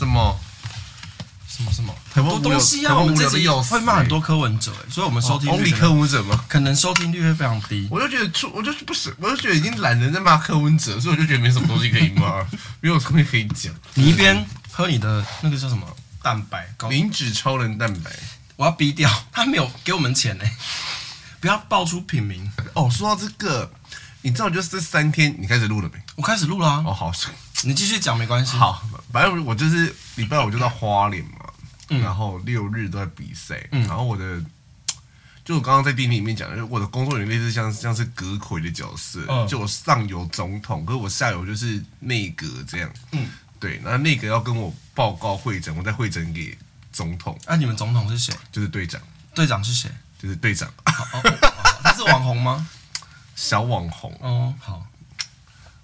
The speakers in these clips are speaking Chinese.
什么？什么什么？很多东西啊！我们这集会骂很多柯文哲，所以我们收听率柯文哲吗？可能收听率会非常低。我就觉得出，我就不是，我就觉得已经懒得在骂柯文哲，所以我就觉得没什么东西可以骂，没有东西可以讲。你一边喝你的那个叫什么蛋白？磷脂超人蛋白，我要逼掉，他没有给我们钱呢，不要爆出品名哦。说到这个，你知道就是这三天你开始录了没？我开始录了啊。哦，好，你继续讲没关系。好，反正我就是礼拜五就到花莲嘛。嗯、然后六日都在比赛，嗯、然后我的，就我刚刚在电影里面讲的，就我的工作人员类似像像是阁魁的角色，嗯、就我上有总统，可是我下游就是内阁这样，嗯，对，然后内阁要跟我报告会诊，我再会诊给总统。那、啊、你们总统是谁？就是队长。队长是谁？就是队长。他是网红吗？小网红。哦，好。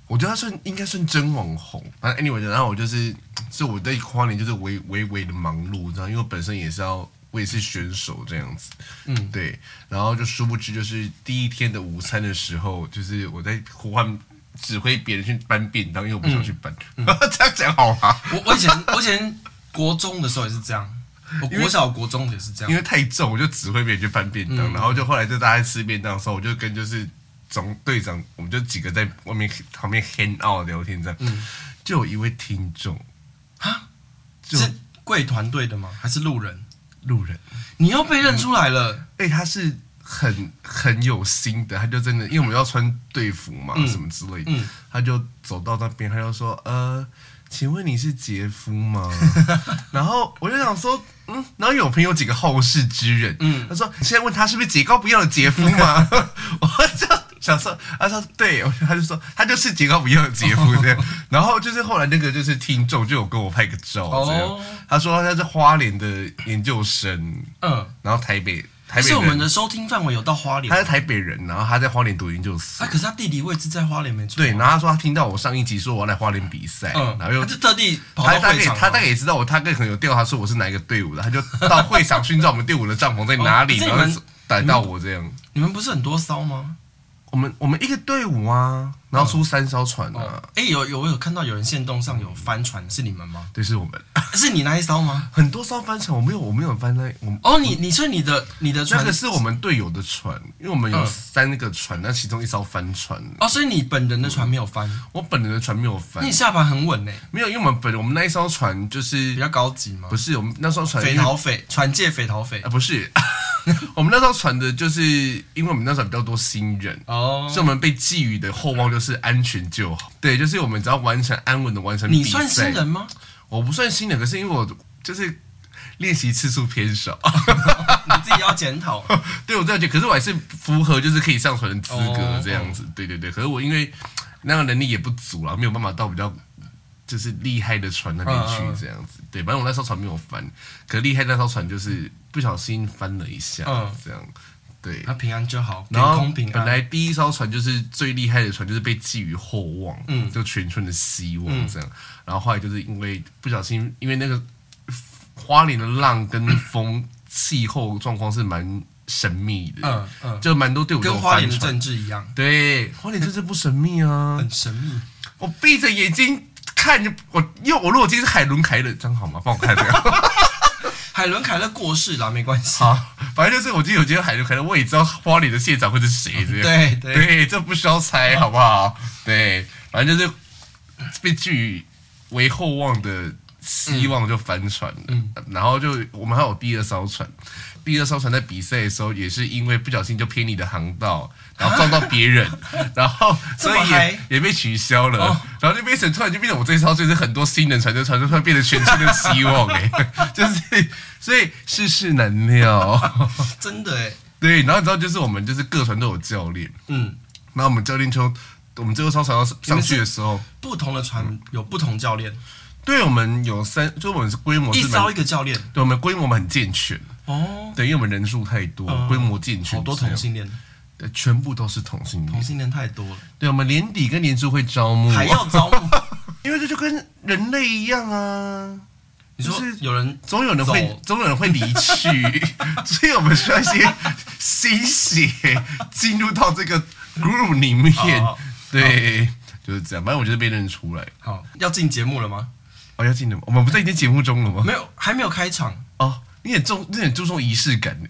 我觉得他算应该算真网红，反正 anyway，然后我就是，所以我在花莲就是微微微的忙碌，知道，因为我本身也是要，我也是选手这样子，嗯，对，然后就殊不知就是第一天的午餐的时候，就是我在呼唤指挥别人去搬便当，因为我不想去搬，嗯嗯、这样讲好吗？我我以前我以前国中的时候也是这样，我国小国中也是这样，因为太重，我就指挥别人去搬便当，嗯、然后就后来就大家吃便当的时候，我就跟就是。总队长，我们就几个在外面旁边 hang out 聊天这样，嗯、就有一位听众，啊，是贵团队的吗？还是路人？路人，你又被认出来了。哎、嗯欸，他是很很有心的，他就真的，因为我们要穿队服嘛，嗯、什么之类的，嗯、他就走到那边，他就说，呃，请问你是杰夫吗？然后我就想说，嗯，然后有朋友几个后世之人，嗯，他说，你现在问他是不是杰高不要的杰夫吗？我就。想说，他说对，他就说他就是杰高不要的杰夫 这样，然后就是后来那个就是听众就有跟我拍个照这样，他说他是花莲的研究生，嗯，然后台北台北，是我们的收听范围有到花莲，他是台北人，然后他在花莲读研究生，啊，可是他地理位置在花莲没错，对，然后他说他听到我上一集说我要来花莲比赛，嗯，然后又他就特地跑到会场，他大概也知道我，他大概可能有调查说我是哪一个队伍的，他就 到会场寻找我们队伍的帐篷在哪里，然后逮到我这样，你们不是很多骚吗？我们我们一个队伍啊，然后出三艘船啊。哎、欸，有有我有看到有人线动上有帆船，是你们吗？对，是我们。是你那一艘吗？很多艘帆船，我没有，我没有翻在。我哦，你你说你的你的船，那个是我们队友的船，因为我们有三个船，那、嗯、其中一艘帆船。哦，所以你本人的船没有翻？我本人的船没有翻。那你下盘很稳呢？没有，因为我们本我们那一艘船就是比较高级嘛。不是，我们那艘船匪逃匪船界匪逃匪啊，不是。我们那艘船的，就是因为我们那时候比较多新人哦，所以我们被寄予的厚望就是安全就好。对，就是我们只要完成安稳的完成。你算新人吗？我不算新人，可是因为我就是练习次数偏少，你自己要检讨。对，我这样觉得，可是我还是符合就是可以上船的资格这样子。哦、对对对，可是我因为那个能力也不足了，没有办法到比较。就是厉害的船那边去这样子，对，反正我那艘船没有翻，可厉害那艘船就是不小心翻了一下，这样，对，他平安就好，然后本来第一艘船就是最厉害的船，就是被寄予厚望，嗯，就全村的希望这样，然后后来就是因为不小心，因为那个花莲的浪跟风气候状况是蛮神秘的，嗯嗯，就蛮多队伍跟花莲的政治一样，对，花莲政治不神秘啊，很神秘，我闭着眼睛。看就我，因为我如果今天是海伦凯勒，这样好吗？帮我看这个。海伦凯勒过世了，没关系。好，反正就是我今天有觉得海伦凯勒，我也知道花莲的县长会是谁。对对对，这不需要猜，好不好？对，反正就是被寄予为厚望的希望就翻船了，然后就我们还有第二艘船。第二艘船在比赛的时候，也是因为不小心就偏离的航道，然后撞到别人，然后所以也也被取消了。哦、然后就变成突然就变成我这艘就是很多新人传，就传就突然变成全新的希望哎，就是所以世事难料，真的哎。对，然后你知道就是我们就是各船都有教练，嗯，那我们教练就我们这个操船要上去的时候，不同的船有不同教练。对，我们有三，就我们是规模是一招一个教练，对，我们规模我们很健全。哦，对，因为我们人数太多，规模健全，好多同性恋，对，全部都是同性恋，同性恋太多了。对，我们年底跟年初会招募，还要招募，因为这就跟人类一样啊。你说有人总有人会，总有人会离去，所以我们需要一些新血进入到这个 group 里面。对，就是这样。反正我觉得被认出来。好，要进节目了吗？哦，要进的吗？我们不在已经节目中了吗？没有，还没有开场哦。你很重，你很注重仪式感呢。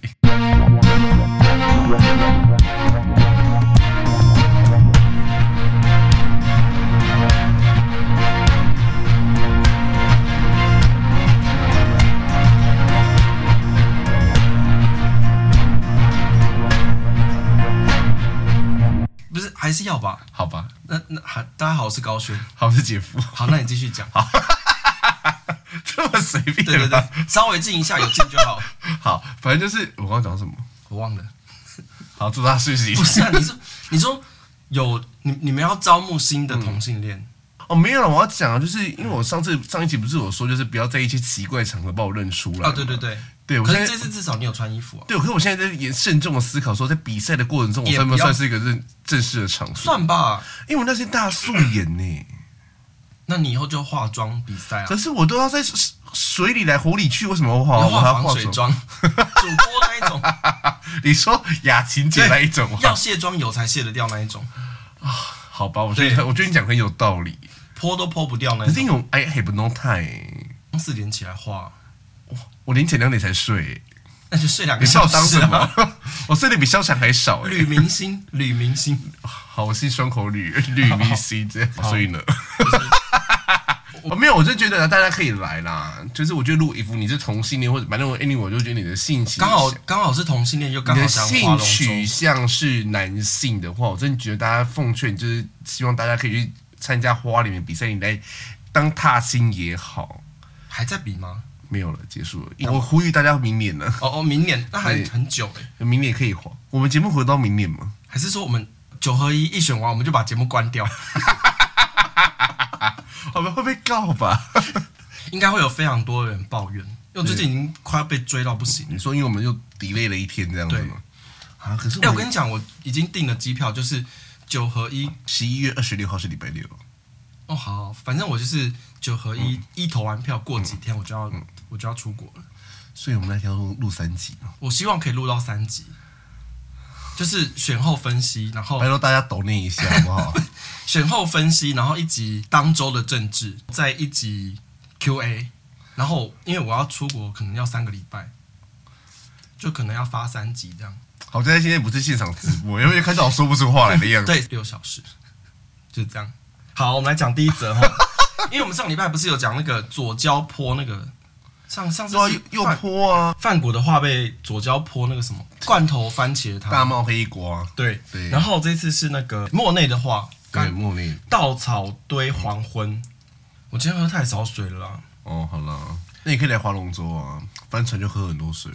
还是要吧？好吧，那那好，大家好，我是高轩，好，我是姐夫。好，那你继续讲。好，这么随便？对对对，稍微静一下，有静就好。好，反正就是我刚刚讲什么，我忘了。好，祝他休息。不是啊，你说 你说有你你们要招募新的同性恋？嗯、哦，没有了，我要讲啊，就是因为我上次上一集不是我说，就是不要在一些奇怪场合把我认出来。哦，对对对。对，可是这次至少你有穿衣服啊。对，可是我现在在也慎重的思考，说在比赛的过程中，我算不算是一个正正式的场合？算吧，因为我那些大素颜呢。那你以后就化妆比赛啊？可是我都要在水里来，湖里去，为什么我化？我化防水妆，主播那一种。你说雅琴姐那一种？要卸妆油才卸得掉那一种啊？好吧，我觉得我觉得你讲很有道理，泼都泼不掉那一种。可是那种哎，还不能太。四点起来化。我凌晨两点才睡，那就睡两个小时啊！我睡得比萧蔷还少。女明星，女明星，好，我是双口女，女明星这样。所以呢，我 没有，我就觉得大家可以来啦。就是我觉得，如果一副你是同性恋，或者反正我 anyway，我就觉得你的性情刚好刚好是同性恋，又刚好性取向是男性的话，我真的觉得大家奉劝就是希望大家可以去参加花里面比赛，你来当踏青也好。还在比吗？没有了，结束了。我呼吁大家明年呢。哦哦，明年那还很久哎。明年可以活。我们节目活到明年吗？还是说我们九合一一选完，我们就把节目关掉？我们会被告吧？应该会有非常多人抱怨，因为最近已经快要被追到不行。你说，因为我们又 delay 了一天这样子吗？啊，可是哎，我跟你讲，我已经订了机票，就是九合一十一月二十六号是礼拜六。哦，好，反正我就是九合一一投完票，过几天我就要。我就要出国了，所以我们那天要录录三集。我希望可以录到三集，就是选后分析，然后拜托大家抖念一下好不好？选后分析，然后一集当周的政治，再一集 Q&A，然后因为我要出国，可能要三个礼拜，就可能要发三集这样。好在现在不是现场直播，因为开始我说不出话来的样子。对，六小时就是这样。好，我们来讲第一则哈，因为我们上礼拜不是有讲那个左交坡那个。上上次又泼啊！范谷的话被左交泼那个什么罐头番茄汤，大帽黑瓜。对对。然后这次是那个莫内的话，对莫内稻草堆黄昏。我今天喝太少水了啦。哦，好了，那你可以来划龙舟啊，帆船就喝很多水，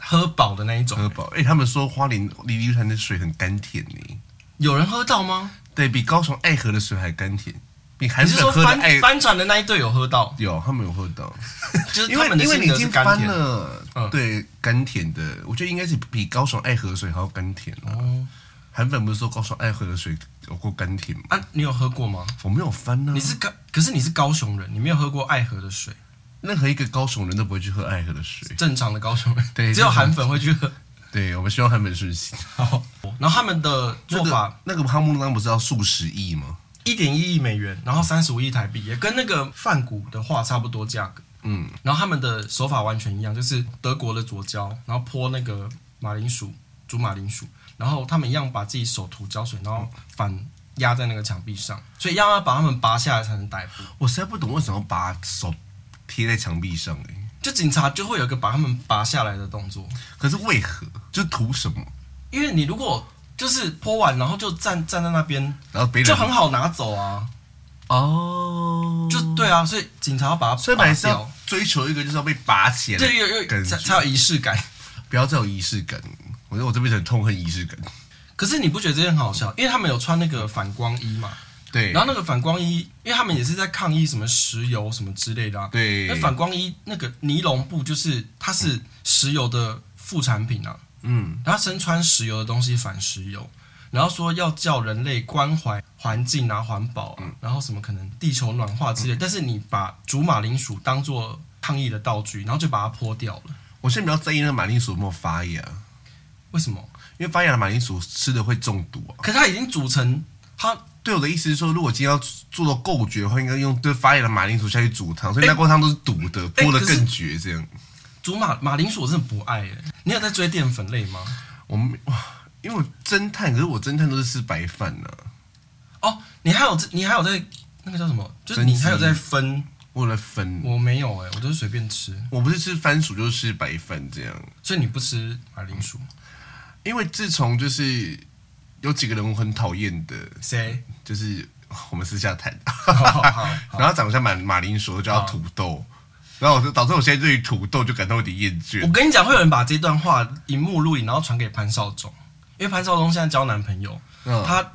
喝饱的那一种。喝饱。哎，他们说花莲离离潭的水很甘甜呢。有人喝到吗？对，比高雄爱河的水还甘甜。你还是说翻翻船的那一队有喝到？有，他们有喝到，就是因为因为你已经翻了，嗯、对，甘甜的，我觉得应该是比高雄爱河水还要甘甜哦。韩粉不是说高雄爱河的水有过甘甜吗？啊，你有喝过吗？我没有翻呢、啊。你是高，可是你是高雄人，你没有喝过爱河的水。任何一个高雄人都不会去喝爱河的水。正常的高雄人，对，只有韩粉会去喝。对，我们希望韩粉顺心。好，然后他们的做法，那个哈木兰不是要数十亿吗？一点一亿美元，然后三十五亿台币，也跟那个梵谷的画差不多价格。嗯，然后他们的手法完全一样，就是德国的左胶，然后泼那个马铃薯，煮马铃薯，然后他们一样把自己手涂胶水，然后反压在那个墙壁上，所以要要把他们拔下来才能逮捕。我实在不懂为什么把手贴在墙壁上，哎，就警察就会有一个把他们拔下来的动作。可是为何？就图什么？因为你如果。就是泼完，然后就站站在那边，然后就很好拿走啊。哦，就对啊，所以警察要把它，所以本来是要追求一个就是要被拔起来，对，有有才才有仪式感，不要再有仪式感。我觉得我这辈子很痛恨仪式感。可是你不觉得这件很好笑？因为他们有穿那个反光衣嘛，对。然后那个反光衣，因为他们也是在抗议什么石油什么之类的啊。对。那反光衣那个尼龙布，就是它是石油的副产品啊。嗯，他身穿石油的东西反石油，然后说要叫人类关怀环境啊、环保啊，嗯、然后什么可能地球暖化之类，嗯、但是你把煮马铃薯当做抗议的道具，然后就把它泼掉了。我现在比较在意那个马铃薯有没有发芽，为什么？因为发芽的马铃薯吃的会中毒啊。可是它已经煮成，它对我的意思是说，如果今天要做到够绝的话，应该用对发芽的马铃薯下去煮汤，所以那锅汤都是堵的，欸、剥的更绝。这样煮马马铃薯我真的不爱耶。你有在追淀粉类吗？我们哇，因为我侦探，可是我侦探都是吃白饭呢、啊。哦，你还有你还有在那个叫什么？就是你还有在分？我在分？我没有哎，我都是随便吃。我不是吃番薯就是吃白饭这样。所以你不吃马铃薯？因为自从就是。有几个人我很讨厌的，谁？就是我们私下谈，然后长得像马马铃薯就，叫土豆，然后我就导致我现在对于土豆就感到有点厌倦。我跟你讲，会有人把这段话荧幕录影，然后传给潘少忠，因为潘少忠现在交男朋友，嗯、他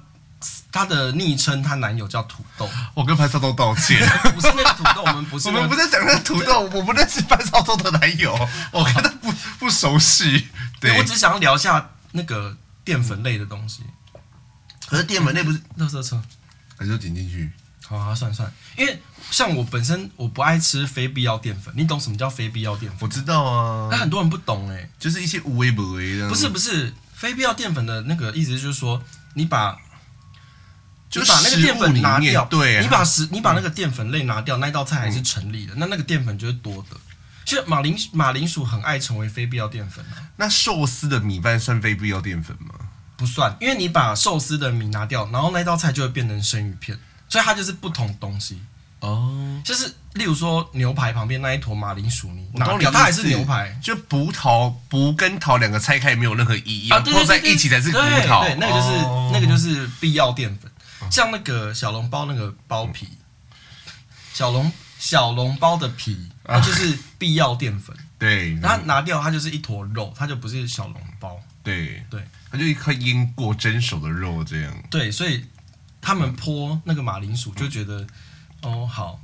他的昵称，他男友叫土豆。我跟潘少忠道歉，不是那个土豆，我们不是、那个，我们不是讲那个土豆，我不认识潘少忠的男友，我跟他 不不熟悉。对，我只想要聊一下那个淀粉类的东西。可是淀粉类不是垃圾车，还是要点进去？好啊，算算。因为像我本身我不爱吃非必要淀粉，你懂什么叫非必要淀粉？我知道啊，但很多人不懂哎、欸，就是一些无微不微的。不是不是，非必要淀粉的那个意思就是说，你把就把那个淀粉拿掉，对、啊，你把食你把那个淀粉类拿掉，那道菜还是成立的，嗯、那那个淀粉就是多的。其实马铃马铃薯很爱成为非必要淀粉啊。那寿司的米饭算非必要淀粉吗？不算，因为你把寿司的米拿掉，然后那道菜就会变成生鱼片，所以它就是不同东西哦。就是例如说牛排旁边那一坨马铃薯泥，它还是牛排，就葡萄葡跟桃两个拆开没有任何意义啊，放在一起才是葡萄。对，那个就是、哦、那个就是必要淀粉，像那个小笼包那个包皮，小笼小笼包的皮，它就是必要淀粉。对，然后拿掉它就是一坨肉，它就不是小笼包。对对。它就一块腌过蒸熟的肉这样。对，所以他们泼那个马铃薯就觉得，嗯、哦好，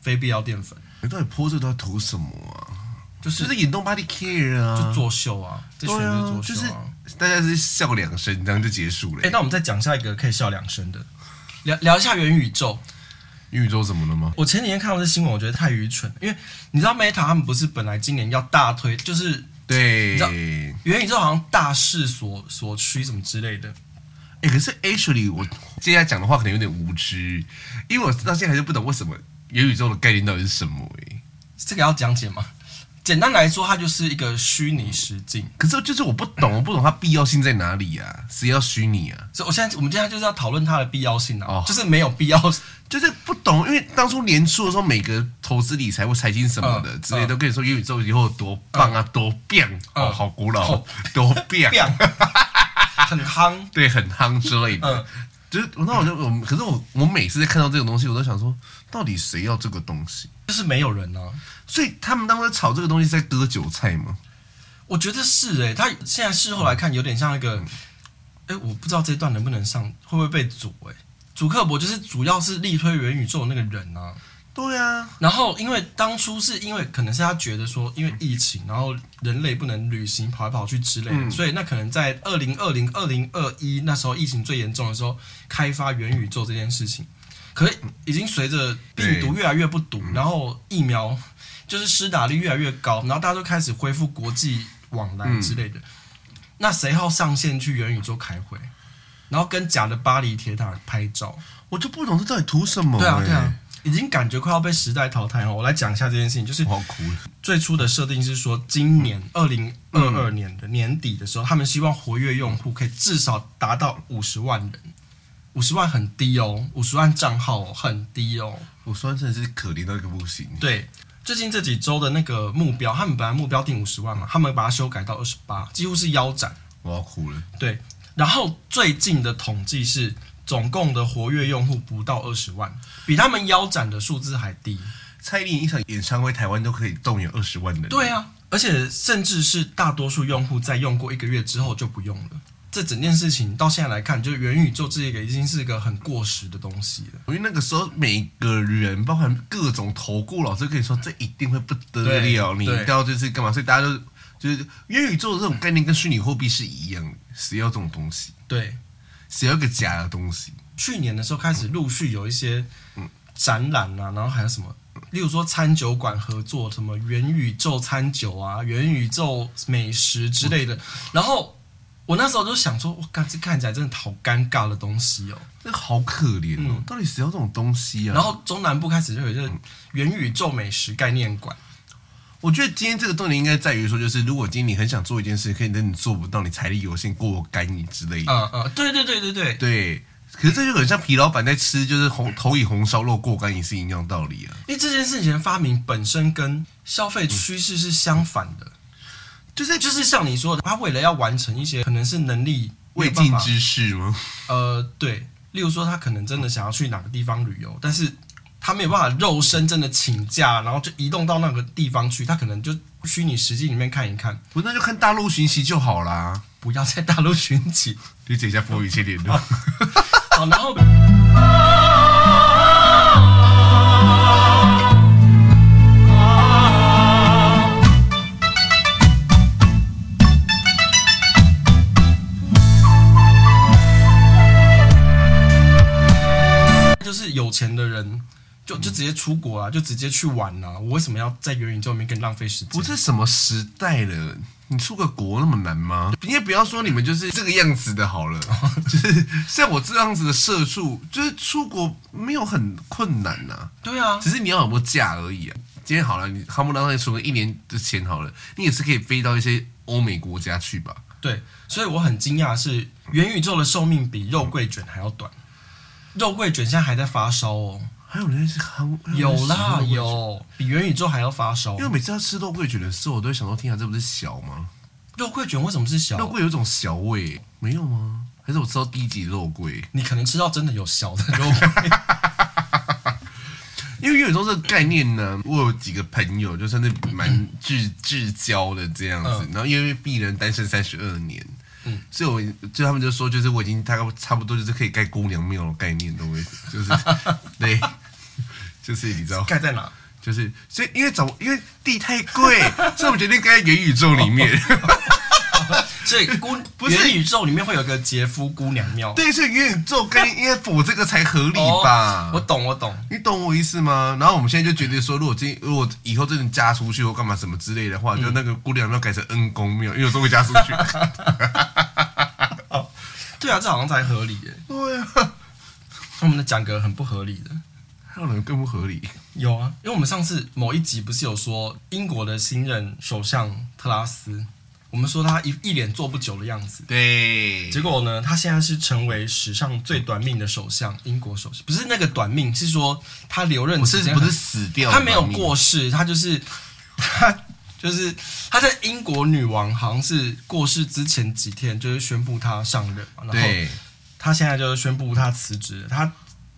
非必要淀粉。你到底泼这都要图什么啊？就是就是引动 body care 啊，就作秀啊，这全是作秀啊。就是大家是笑两声，这样就结束了。哎，那我们再讲下一个可以笑两声的，聊聊一下元宇宙。元宇宙怎么了吗？我前几天看到这新闻，我觉得太愚蠢，因为你知道 Meta 他们不是本来今年要大推，就是。对，元宇宙好像大势所所趋什么之类的。哎、欸，可是 actually 我接下来讲的话可能有点无知，因为我到现在还是不懂为什么元宇宙的概念到底是什么。哎，这个要讲解吗？简单来说，它就是一个虚拟实境。可是就是我不懂，我不懂它必要性在哪里啊？谁要虚拟啊？所以我现在我们今天就是要讨论它的必要性啊，哦、就是没有必要，就是不懂。因为当初年初的时候，每个投资理财或财经什么的、嗯、之类都跟你说元宇宙以后有多棒啊，嗯、多变哦，好古老，哦、多变，很夯，对，很夯之类的。嗯、就是那我就我，可是我我每次在看到这个东西，我都想说，到底谁要这个东西？就是没有人呢、啊。所以他们当时炒这个东西是在割韭菜吗？我觉得是哎、欸，他现在事后来看有点像一个，哎、嗯，我不知道这一段能不能上，会不会被阻哎？祖克伯就是主要是力推元宇宙那个人啊。对啊。然后因为当初是因为可能是他觉得说，因为疫情，然后人类不能旅行跑来跑去之类的，嗯、所以那可能在二零二零、二零二一那时候疫情最严重的时候，开发元宇宙这件事情，可是已经随着病毒越来越不毒，然后疫苗。就是施打率越来越高，然后大家都开始恢复国际往来之类的。嗯、那谁要上线去元宇宙开会，然后跟假的巴黎铁塔拍照？我就不懂这到底图什么、欸？对啊，对啊，已经感觉快要被时代淘汰了。我来讲一下这件事情，就是最初的设定是说，今年二零二二年的年底的时候，他们希望活跃用户可以至少达到五十万人。五十万很低哦，五十万账号、哦、很低哦。五十万真的是可怜到一个不行。对。最近这几周的那个目标，他们本来目标定五十万嘛，他们把它修改到二十八，几乎是腰斩。我要哭了。对，然后最近的统计是，总共的活跃用户不到二十万，比他们腰斩的数字还低。蔡依林一场演唱会，台湾都可以动员二十万人。对啊，而且甚至是大多数用户在用过一个月之后就不用了。这整件事情到现在来看，就元宇宙这个已经是一个很过时的东西了。因为那个时候每个人，包含各种投顾老师，跟你说这一定会不得了。你一定要就是干嘛？所以大家都就是元宇宙的这种概念跟虚拟货币是一样的，谁要这种东西？对，谁要个假的东西？去年的时候开始陆续有一些展览啊，然后还有什么，例如说餐酒馆合作什么元宇宙餐酒啊、元宇宙美食之类的，然后。我那时候就想说，我靠，这看起来真的好尴尬的东西哦，这好可怜哦，嗯、到底谁要这种东西啊？然后中南部开始就有这个元宇宙美食概念馆。我觉得今天这个重点应该在于说，就是如果今天你很想做一件事，可以等你做不到，你财力有限过干瘾之类的。嗯嗯，对对对对对对。可是这就很像皮老板在吃，就是红投以红烧肉过干瘾是一样道理啊。因为这件事情的发明本身跟消费趋势是相反的，嗯、就是就是像你说的，他为了要完成一些可能是能力未尽之事吗？呃，对，例如说他可能真的想要去哪个地方旅游，但是。他没有办法肉身真的请假，然后就移动到那个地方去。他可能就虚拟实境里面看一看，不，那就看大陆寻奇就好啦。不要在大陆寻奇，理解一下风雨千联络。好，然后。就就直接出国啊，就直接去玩啊。我为什么要在元宇宙里面更浪费时间？不是什么时代了，你出个国那么难吗？你也不要说你们就是这个样子的好了，就是像我这样子的社畜，就是出国没有很困难呐、啊。对啊，只是你要有没有假而已啊。今天好了，你哈姆当再存个一年的钱好了，你也是可以飞到一些欧美国家去吧？对，所以我很惊讶是元宇宙的寿命比肉桂卷还要短，肉桂卷现在还在发烧哦。还有人是很有啦，有比元宇宙还要发烧。因为每次要吃肉桂卷的时候，我都会想说：天啊，这不是小吗？肉桂卷为什么是小？肉桂有一种小味，没有吗？还是我吃到低级肉桂？你可能吃到真的有小的肉桂。因为元宇宙这个概念呢，我有几个朋友就算是蛮至至交的这样子，然后因为鄙人单身三十二年。嗯，所以我就他们就说，就是我已经大概差不多就是可以盖姑娘庙的概念，懂我意思？就是 对，就是你知道盖在哪？就是所以因为找因为地太贵，所以我们决定盖在元宇宙里面。所以姑不是元宇宙里面会有个杰夫姑娘庙？对，所以元宇宙跟 EF 这个才合理吧？哦、我懂，我懂，你懂我意思吗？然后我们现在就决定说，如果今如果以后真的嫁出去或干嘛什么之类的话，嗯、就那个姑娘庙改成恩公庙，因为有时候会嫁出去。对啊，这好像才合理耶。对啊，我们的讲个很不合理的，还有人更不合理？有啊，因为我们上次某一集不是有说英国的新任首相特拉斯。我们说他一一脸做不久的样子，对。结果呢，他现在是成为史上最短命的首相，英国首相。不是那个短命，是说他留任时间不是不是死掉，他没有过世，他就是他就是他在英国女王好像是过世之前几天，就是宣布他上任嘛。然后他现在就宣布他辞职，他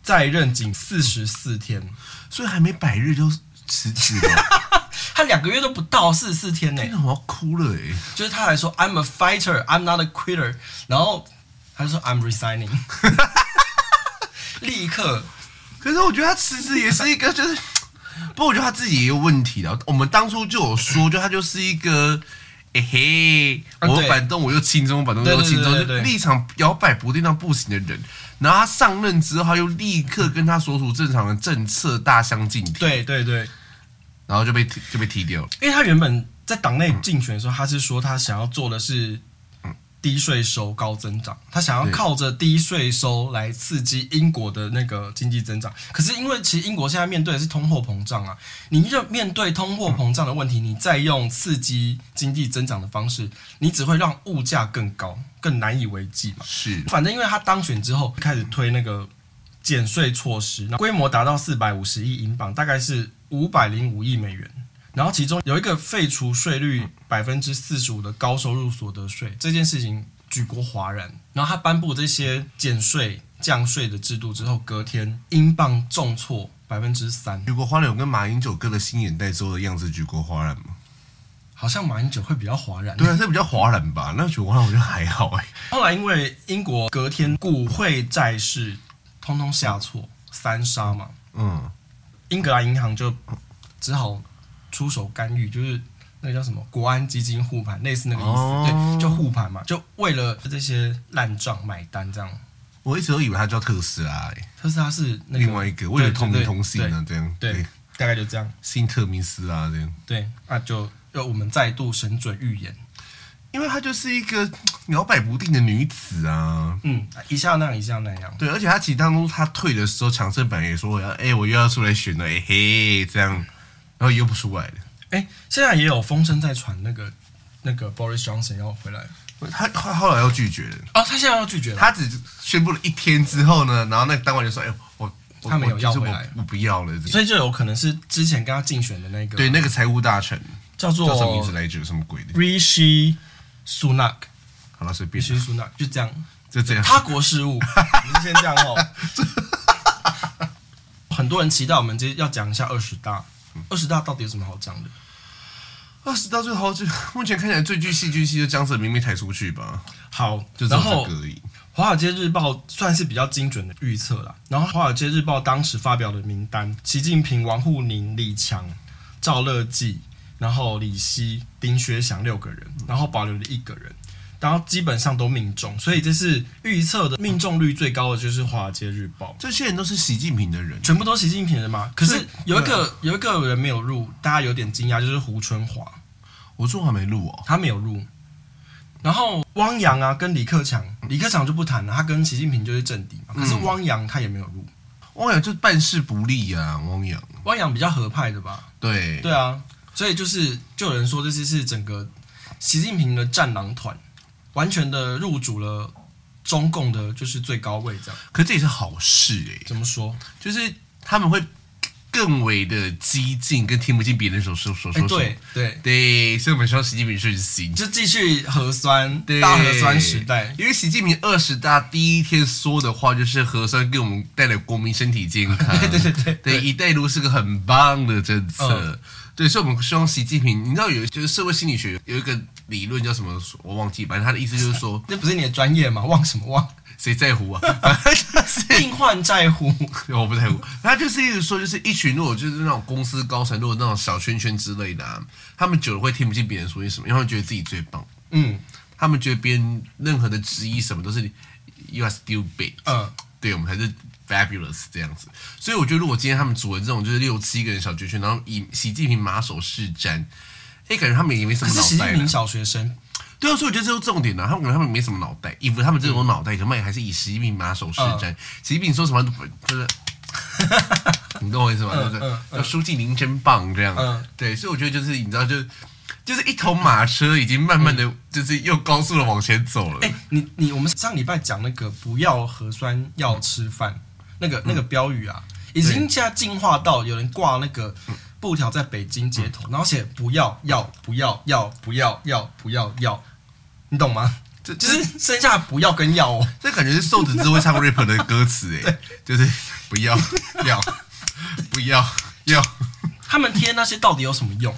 在任仅四十四天，所以还没百日就辞职了。他两个月都不到四十四天呢，我要哭了哎！就是他还说 I'm a fighter, I'm not a quitter，然后他就说 I'm resigning，立刻。可是我觉得他辞职也是一个，就是不过我觉得他自己也有问题的。我们当初就有说，就他就是一个哎嘿，我反动我又轻松，反动又轻松，就立场摇摆不定到不行的人。然后他上任之后，他又立刻跟他所属正常的政策大相径庭。对对对。然后就被就被踢掉了，因为他原本在党内竞选的时候，他是说他想要做的是低税收高增长，他想要靠着低税收来刺激英国的那个经济增长。可是因为其实英国现在面对的是通货膨胀啊，你就面对通货膨胀的问题，你再用刺激经济增长的方式，你只会让物价更高，更难以为继嘛。是，反正因为他当选之后开始推那个减税措施，那规模达到四百五十亿英镑，大概是。五百零五亿美元，然后其中有一个废除税率百分之四十五的高收入所得税，这件事情举国哗然。然后他颁布这些减税降税的制度之后，隔天英镑重挫百分之三。举国哗然有跟马英九割了新眼袋之后的样子举国哗然吗？好像马英九会比较哗然。对啊，这比较哗然吧？那举国哗然我觉得还好哎。后来因为英国隔天股汇债市通通下挫，三杀嘛。嗯。英格兰银行就只好出手干预，就是那个叫什么国安基金护盘，类似那个意思，哦、对，就护盘嘛，就为了这些烂账买单这样。我一直都以为它叫特斯拉，欸，特斯拉是那个另外一个为了通通姓啊，这样对，大概就这样。新特密斯拉这样，对，那就要我们再度神准预言。因为她就是一个摇摆不定的女子啊。嗯，一下那样，一下那样。对，而且她其实当初她退的时候，强生本来也说我要，哎，我又要出来选了，哎嘿，这样，然后又不出来了。哎，现在也有风声在传，那个那个 Boris Johnson 要回来。他后后来又拒绝了。哦，他现在要拒绝了。他只宣布了一天之后呢，然后那个当晚就说：“哎，我他没有要回来，我不要了。”所以就有可能是之前跟他竞选的那个，对，那个财务大臣叫做叫什么名字来着？什么鬼的？Rishi Sunak。好了，随便。Rishi Sunak 就这样，就这样。他国事务，我们先这样哦。很多人期待我们这要讲一下二十大，二十大到底有什么好讲的？二十大最好就 目前看起来最具戏剧性，就江泽民被抬出去吧。好，就这个而已。华尔街日报算是比较精准的预测了。然后华尔街日报当时发表的名单：习近平、王沪宁、李强、赵乐际，然后李希、丁薛祥六个人，然后保留了一个人，然后基本上都命中。所以这是预测的命中率最高的，就是华尔街日报。这些人都是习近平的人，全部都是习近平的吗？可是有一个有一个人没有入，大家有点惊讶，就是胡春华。胡春华没入哦，他没有入。然后汪洋啊，跟李克强，李克强就不谈了，他跟习近平就是政敌嘛。可是汪洋他也没有入，汪洋就办事不力呀、啊，汪洋。汪洋比较合派的吧？对，对啊，所以就是就有人说这次是整个习近平的战狼团，完全的入主了中共的就是最高位这样。可这也是好事哎、欸，怎么说？就是他们会。更为的激进，跟听不进别人所说所说。对对对，所以我们希望习近平顺心，就继续核酸，大核酸时代。因为习近平二十大第一天说的话就是核酸给我们带来国民身体健康。对对对对，一带一路是个很棒的政策。对，所以我们希望习近平，你知道有就是社会心理学有一个理论叫什么？我忘记，反正他的意思就是说，那不是你的专业吗？忘什么忘？谁在乎啊？病患在乎，我不在乎。他就是一直说，就是一群如果就是那种公司高层，如果那种小圈圈之类的、啊，他们久了会听不进别人说些什么，因为他们觉得自己最棒。嗯，他们觉得别人任何的质疑什么都是 you are stupid。嗯，对，我们才是 fabulous 这样子。所以我觉得，如果今天他们组了这种就是六七个人小圈圈，然后以习近平马首是瞻，哎，感觉他们也没什么脑袋。可是习近平小学生。对啊，所以我觉得这是重点呢、啊。他们可能他们没什么脑袋，以为他们这种脑袋，可能也还是以习近平马首是瞻。习近平说什么都不就是，你懂我意思吗？对不对？叫书记您真棒这样。对，所以我觉得就是你知道，就就是一头马车已经慢慢的就是又高速的往前走了。哎，你你我们上礼拜讲那个不要核酸要吃饭，那个那个标语啊，已经现在进化到有人挂那个。布条在北京街头，然后写不要要不要要不要要不要要，你懂吗？就 就是剩下不要跟要哦，这感觉是瘦子只会唱 rap 的歌词哎，就是不要 要不要要，他们贴那些到底有什么用？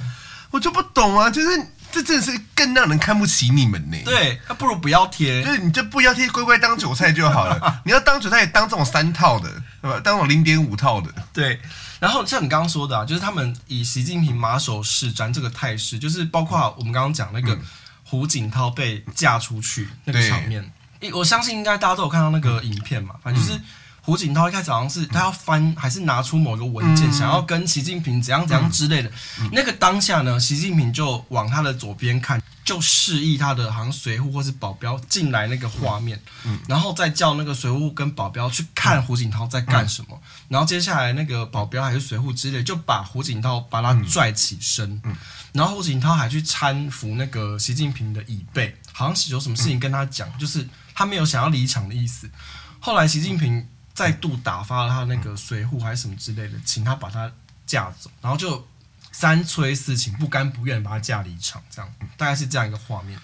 我就不懂啊，就是这真的是更让人看不起你们呢。对，那不如不要贴，就是你就不要贴，乖乖当韭菜就好了。你要当韭菜，也当这种三套的，对吧？当这种零点五套的，对。然后像你刚刚说的啊，就是他们以习近平马首是瞻这个态势，就是包括我们刚刚讲那个胡锦涛被嫁出去那个场面，我相信应该大家都有看到那个影片嘛。反正就是胡锦涛一开始好像是他要翻，还是拿出某个文件，想要跟习近平怎样怎样之类的。那个当下呢，习近平就往他的左边看。就示意他的好像随护或是保镖进来那个画面，嗯，然后再叫那个随护跟保镖去看胡锦涛在干什么，嗯，然后接下来那个保镖还是随护之类，就把胡锦涛把他拽起身，嗯，然后胡锦涛还去搀扶那个习近平的椅背，好像是有什么事情跟他讲，就是他没有想要离场的意思。后来习近平再度打发了他那个随扈还是什么之类的，请他把他架走，然后就。三催四请，不甘不愿把他架离场，这样。大概是这样一个画面。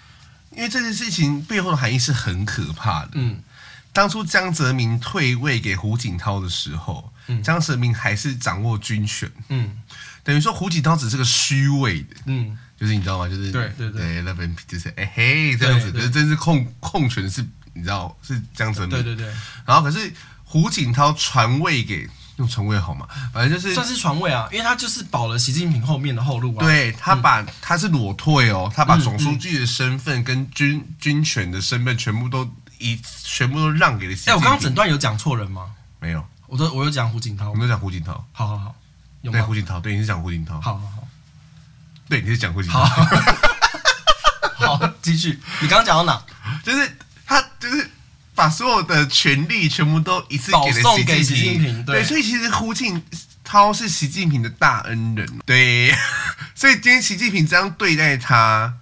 因为这件事情背后的含义是很可怕的。嗯，当初江泽民退位给胡锦涛的时候，嗯，江泽民还是掌握军权，嗯，等于说胡锦涛只是个虚位的，嗯，就是你知道吗？就是对对对，那边就是哎嘿这样子，可是真是控控权是，你知道是江泽民，对对对，然后可是胡锦涛传位给。用传位好吗？反正就是算是传位啊，因为他就是保了习近平后面的后路啊。对，他把、嗯、他是裸退哦，他把总书记的身份跟军、嗯、军权的身份全部都一全部都让给了习近平。哎，我刚刚整段有讲错人吗？没有，我都我有讲胡锦涛，我没有讲胡锦涛。好好好，对胡锦涛，对你是讲胡锦涛。好好好，对你是讲胡锦涛。好，好，继继续，你刚刚讲到哪？就是把所有的权力全部都一次给了习给习近平，近平对，对，所以其实胡锦涛是习近平的大恩人，对，所以今天习近平这样对待他。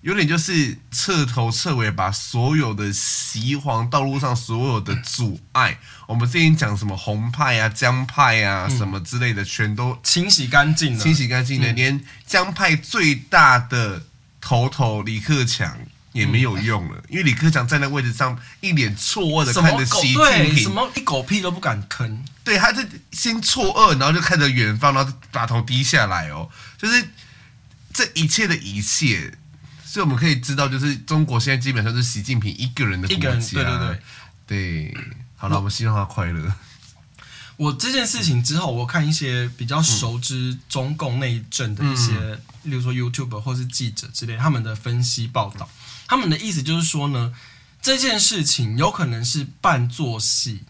有点就是彻头彻尾把所有的习黄道路上所有的阻碍，我们之前讲什么红派啊、江派啊什么之类的，全都清洗干净了。清洗干净了，连江派最大的头头李克强也没有用了，因为李克强在那位置上一脸错愕的看着习近平，什么一狗屁都不敢吭。对，他是先错愕，然后就看着远方，然后把头低下来哦，就是这一切的一切。所以我们可以知道，就是中国现在基本上是习近平一个人的国家。对对对，对。好了，我们希望他快乐。我这件事情之后，我看一些比较熟知中共内政的一些，嗯、例如说 YouTuber 或是记者之类，他们的分析报道，他们的意思就是说呢，这件事情有可能是半做戏、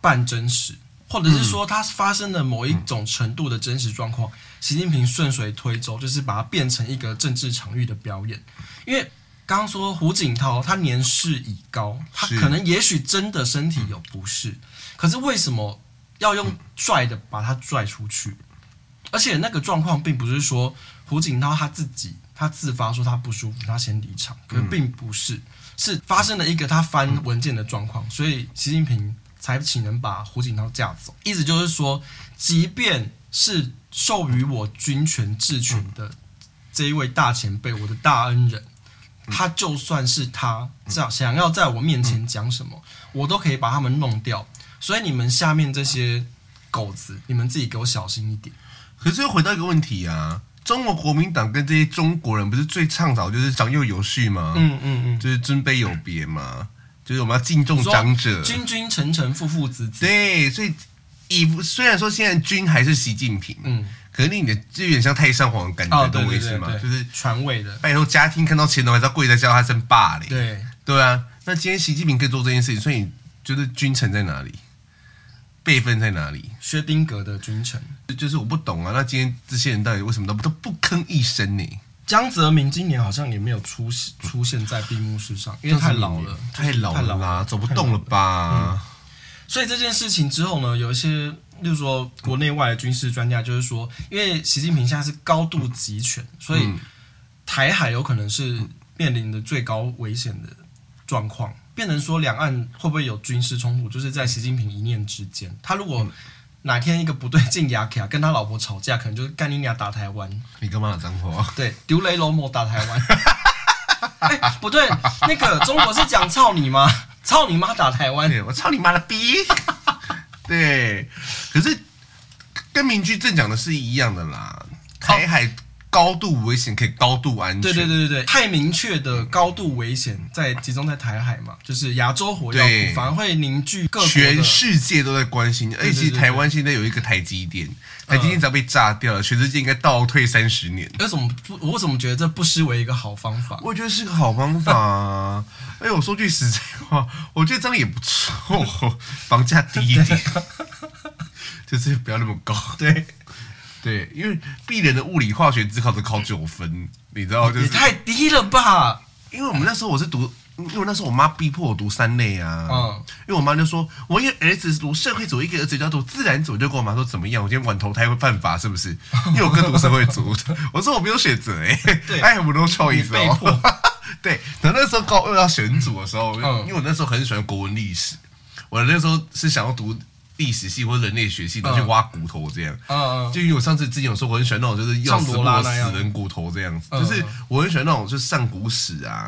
半真实。或者是说，它发生的某一种程度的真实状况，习近平顺水推舟，就是把它变成一个政治场域的表演。因为刚刚说胡锦涛他年事已高，他可能也许真的身体有不适，可是为什么要用拽的把他拽出去？而且那个状况并不是说胡锦涛他自己他自发说他不舒服，他先离场，可是并不是，是发生了一个他翻文件的状况，所以习近平。才请人把胡锦涛架走？意思就是说，即便是授予我军权治权的这一位大前辈，我的大恩人，他就算是他这样想要在我面前讲什么，我都可以把他们弄掉。所以你们下面这些狗子，你们自己给我小心一点。可是又回到一个问题啊，中国国民党跟这些中国人不是最倡导就是长幼有序吗？嗯嗯嗯，就是尊卑有别嘛。就是我们要敬重长者，君君臣臣，父父子子。对，所以以虽然说现在君还是习近平，嗯，可是你的就有点像太上皇的感觉，懂我意思吗？就是传位的。拜托家庭看到乾隆还是要跪在叫他声爸嘞。对对啊，那今天习近平可以做这件事情，所以你觉得君臣在哪里？辈分在哪里？薛丁格的君臣，就是我不懂啊。那今天这些人到底为什么都都不吭一声呢？江泽民今年好像也没有出出现在闭幕式上，因为太老了，太老了啦，走不动了吧？嗯。所以这件事情之后呢，有一些，例如说国内外的军事专家，就是说，因为习近平现在是高度集权，所以台海有可能是面临的最高危险的状况，变成说两岸会不会有军事冲突，就是在习近平一念之间，他如果。哪天一个不对劲牙卡跟他老婆吵架，可能就是干你俩打台湾。你干嘛打脏话？对，丢雷罗摩打台湾。哎、欸，不对，那个中国是讲操你妈，操你妈打台湾。我操你妈的逼！对，可是跟明居正讲的是一样的啦，台海。高度危险，可以高度安全。对对对对对，太明确的高度危险在集中在台海嘛，就是亚洲火药库，反而会凝聚各。全世界都在关心，而且其实台湾现在有一个台积电，台积电只要被炸掉了，全世界应该倒退三十年。为什么不？我怎么觉得这不失为一个好方法？我觉得是个好方法啊！哎，我说句实在话，我觉得这样也不错，房价低一点，就是不要那么高。对。对，因为鄙人的物理化学只考只考九分，你知道？就是也太低了吧？因为我们那时候我是读，因为那时候我妈逼迫我读三类啊。嗯。因为我妈就说，我一个儿子读社会组，一个儿子要读自然组，就跟我妈说怎么样？我今天晚投胎会犯法是不是？因为我哥读社会组，我说我没有选择哎、欸。对。I have no choice 哦。对。等那时候高二要选组的时候，因为我那时候很喜欢国文历史，我那时候是想要读。历史系或者人类学系，都去挖骨头这样。嗯嗯。就因为我上次之前有说，我很喜欢那种就是要死不活死人骨头这样子，就是我很喜欢那种就是上古史啊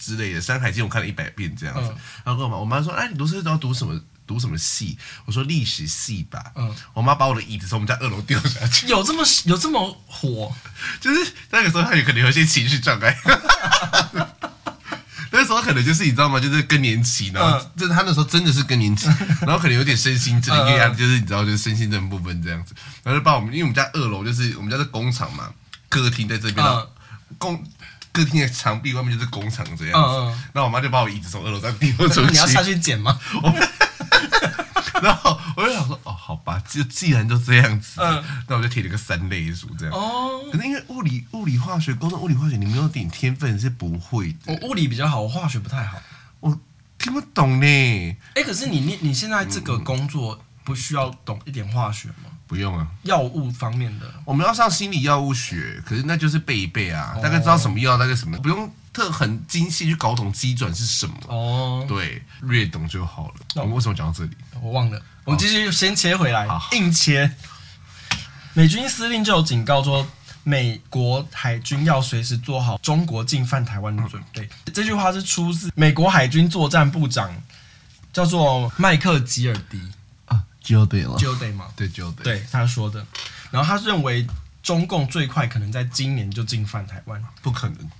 之类的。《山海经》我看了一百遍这样子。然后跟我妈，我妈说：“哎，你读书都要读什么？读什么系？”我说：“历史系吧。”嗯。我妈把我的椅子从我们家二楼掉下去。有这么有这么火？就是那个时候，她有可能有一些情绪障碍。那时候可能就是你知道吗？就是更年期，然后就是他那时候真的是更年期，然后可能有点身心症，因为就是你知道，就是身心症部分这样子，然后就把我们，因为我们家二楼就是我们家是工厂嘛，客厅在这边，工客厅的墙壁外面就是工厂这样子，然后我妈就把我椅子从二楼再丢出去，你要下去捡吗？然后我就想说，哦，好吧，就既然就这样子，嗯，那我就填了个三类组这样。哦，可是因为物理、物理化学、高中物理化学，你没有点天分是不会的。我物理比较好，我化学不太好。我听不懂呢。哎、欸，可是你你你现在这个工作不需要懂一点化学吗？不用啊，药物方面的，我们要上心理药物学，可是那就是背一背啊，大概知道什么药，大概什么，不用特很精细去搞懂机转是什么。哦，对，略懂就好了。我们为什么讲到这里？我忘了。我们继续先切回来，好硬切。美军司令就有警告说，美国海军要随时做好中国进犯台湾的准备。这句话是出自美国海军作战部长，叫做麦克吉尔迪啊。就对了，就对嘛，对就对，对他说的。然后他认为中共最快可能在今年就进犯台湾，不可能。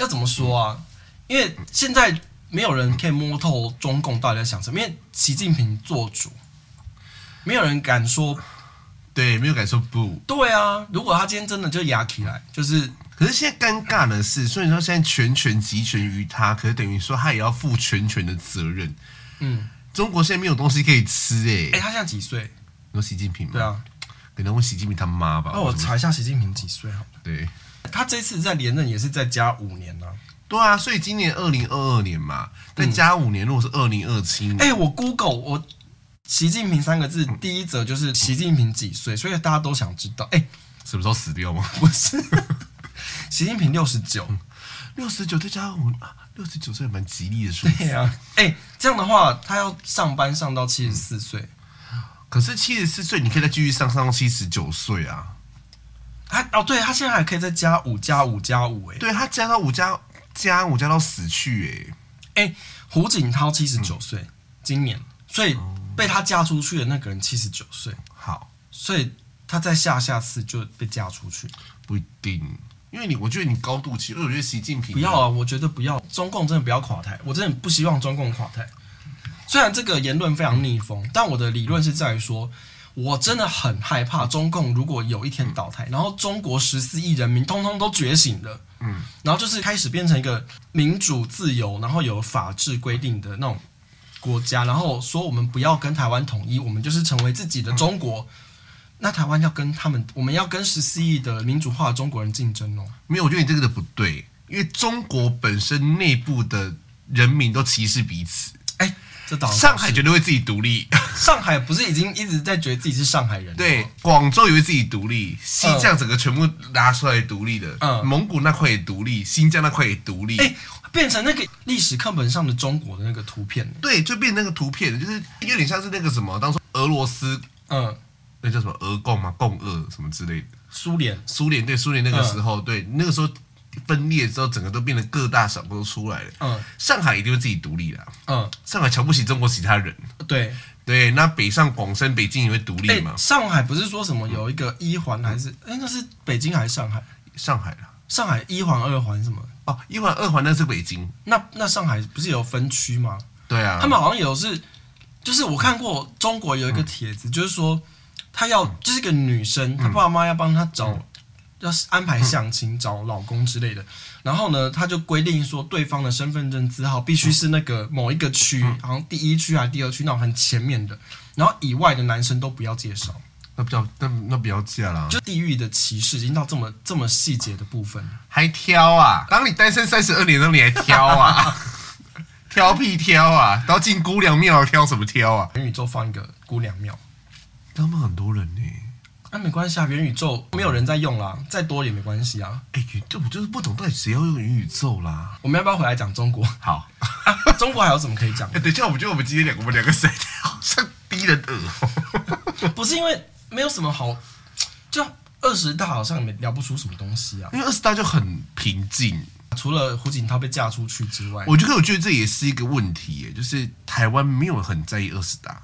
要怎么说啊？因为现在没有人可以摸透中共到底在想什么，因为习近平做主，没有人敢说，对，没有敢说不。对啊，如果他今天真的就压起来，就是，可是现在尴尬的是，虽然说现在全权集权于他，可是等于说他也要负全权的责任。嗯。中国现在没有东西可以吃哎、欸！哎、欸，他现在几岁？你说习近平吗？对啊，可能问习近平他妈吧。那我查一下习近平几岁好了？对，他这次在连任也是再加五年呢、啊。对啊，所以今年二零二二年嘛，再加五年，如果是二零二七年，哎、欸，我 Google 我习近平三个字，第一则就是习近平几岁，所以大家都想知道，哎、欸，什么时候死掉吗？不是，习近平六十九，六十九再加五。六十九岁蛮吉利的数字。对呀、啊，哎、欸，这样的话，他要上班上到七十四岁。可是七十四岁，你可以再继续上上到七十九岁啊。他哦，对他现在还可以再加五加五加五，哎，对他加到五加加五加到死去，哎，哎，胡锦涛七十九岁，今年，所以被他嫁出去的那个人七十九岁。好，所以他在下下次就被嫁出去，不一定。因为你，我觉得你高度其实，我觉得习近平不要啊，我觉得不要，中共真的不要垮台，我真的不希望中共垮台。虽然这个言论非常逆风，但我的理论是在于说，我真的很害怕中共如果有一天倒台，然后中国十四亿人民通通都觉醒了，嗯，然后就是开始变成一个民主自由，然后有法治规定的那种国家，然后说我们不要跟台湾统一，我们就是成为自己的中国。那台湾要跟他们，我们要跟十四亿的民主化的中国人竞争哦？没有，我觉得你这个的不对，因为中国本身内部的人民都歧视彼此。上海绝对会自己独立。上海不是已经一直在觉得自己是上海人？对，广州以为自己独立，西藏整个全部拿出来独立的。嗯，蒙古那块也独立，新疆那块也独立。哎、欸，变成那个历史课本上的中国的那个图片。对，就变成那个图片，就是有点像是那个什么，当初俄罗斯，嗯。那叫什么俄共嘛？共俄什么之类的？苏联，苏联对，苏联那个时候、嗯、对，那个时候分裂之后，整个都变得各大小都出来了。嗯，上海一定会自己独立的。嗯，上海瞧不起中国其他人。对对，那北上广深、北京也会独立嘛、欸？上海不是说什么有一个一环还是？哎、欸，那是北京还是上海？上海啊，上海一环、二环什么？哦，一环、二环那是北京。那那上海不是有分区吗？对啊，他们好像有是，就是我看过中国有一个帖子，嗯、就是说。她要就是个女生，她爸妈要帮她找，要安排相亲、找老公之类的。然后呢，他就规定说，对方的身份证字号必须是那个某一个区，好像第一区还是第二区那种很前面的。然后以外的男生都不要介绍。那比较那那不要嫁啦。就地域的歧视已经到这么这么细节的部分，还挑啊？当你单身三十二年，那你还挑啊？挑屁挑啊！都要进姑娘庙，挑什么挑啊？元宇宙放一个姑娘庙。他们很多人呢，那、啊、没关系啊，元宇宙没有人在用啦，再多也没关系啊。哎、欸，这我就是不懂，到底谁要用元宇宙啦？我们要不要回来讲中国？好、啊，中国还有什么可以讲？哎、欸，等一下，我觉得我们今天两个，我们两个谁好像低人耳？不是因为没有什么好，就二十大好像也聊不出什么东西啊。因为二十大就很平静，除了胡锦涛被嫁出去之外，我觉得我觉得这也是一个问题，就是台湾没有很在意二十大，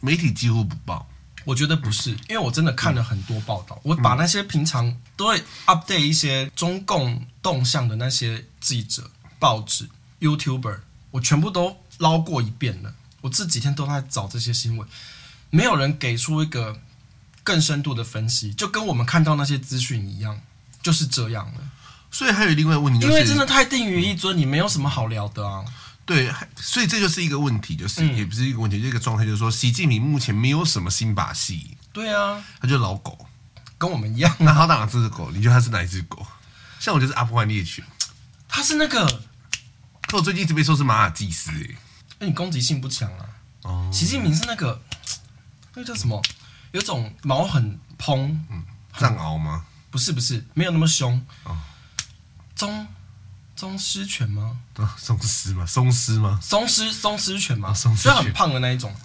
媒体几乎不报。我觉得不是，因为我真的看了很多报道，我把那些平常都会 update 一些中共动向的那些记者、报纸、YouTuber，我全部都捞过一遍了。我这几天都在找这些新闻，没有人给出一个更深度的分析，就跟我们看到那些资讯一样，就是这样了。所以还有另外一个问题，因为真的太定于一尊，你没有什么好聊的啊。对，所以这就是一个问题，就是、嗯、也不是一个问题，这个状态就是说，习近平目前没有什么新把戏。对啊，他就老狗，跟我们一样。那他哪只狗？你觉得他是哪一只狗？像我就是阿富汗猎犬，他是那个。可我最近一直被说是马尔济斯，哎，那你攻击性不强啊。哦，习近平是那个，那个叫什么？有种毛很蓬，嗯，藏獒吗？不是不是，没有那么凶。哦，中中狮犬吗？啊松狮吗？松狮吗？松狮松狮犬吗？松狮，就很胖的那一种。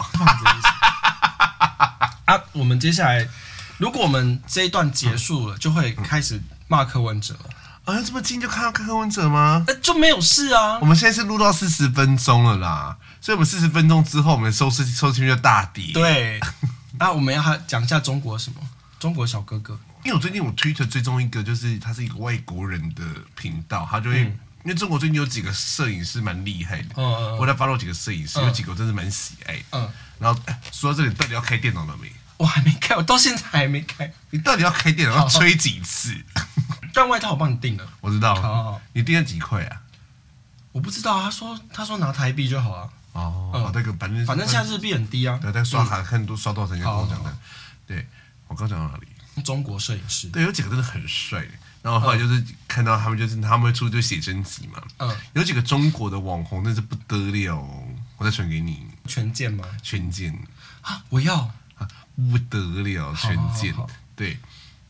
啊，我们接下来，如果我们这一段结束了，就会开始骂柯文哲。啊，这么近就看到柯文哲吗？呃，就没有事啊。我们现在是录到四十分钟了啦，所以我们四十分钟之后，我们的收视收视率就大跌。对。啊，我们要讲一下中国什么？中国小哥哥。因为我最近我 Twitter 追踪一个，就是他是一个外国人的频道，他就会、嗯、因为中国最近有几个摄影师蛮厉害的，嗯嗯，我在 follow 几个摄影师，嗯、有几个我真是蛮喜爱。嗯。然后说到这里，到底要开电脑了没？我还没开，我到现在还没开。你到底要开电脑？要吹几次？但外套我帮你订了，我知道。好，好，好，你订了几块啊？我不知道，他说他说拿台币就好了。哦，那个反正反正现在日币很低啊。对，在刷卡看都刷多少钱，跟我讲的。对，我刚讲到哪里？中国摄影师。对，有几个真的很帅。然后后来就是看到他们，就是他们会出就写真集嘛。嗯。有几个中国的网红，那是不得了。我再传给你。全健吗？全健。啊，我要啊，不得了，全健。对，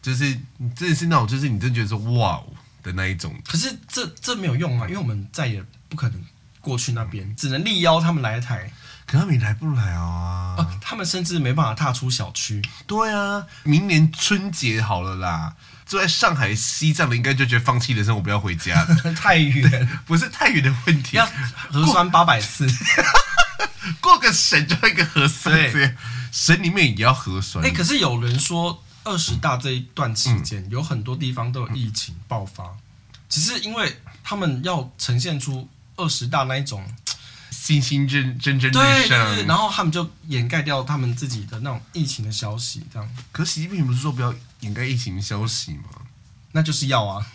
就是真的是那种，就是你真觉得说哇哦的那一种。可是这这没有用啊，因为我们再也不可能。过去那边只能力邀他们来台，可他们也来不了啊，啊！他们甚至没办法踏出小区。对啊，明年春节好了啦，住在上海、西藏的应该就觉得放弃人生，我不要回家 太远，不是太远的问题，要核酸八百次，过个省就一个核酸，对，省里面也要核酸。哎、欸，可是有人说二十大这一段期间、嗯、有很多地方都有疫情爆发，只是因为他们要呈现出。二十大那一种，新新真真真对，对，对，然后他们就掩盖掉他们自己的那种疫情的消息，这样。可是习近平不是说不要掩盖疫情的消息吗？那就是要啊，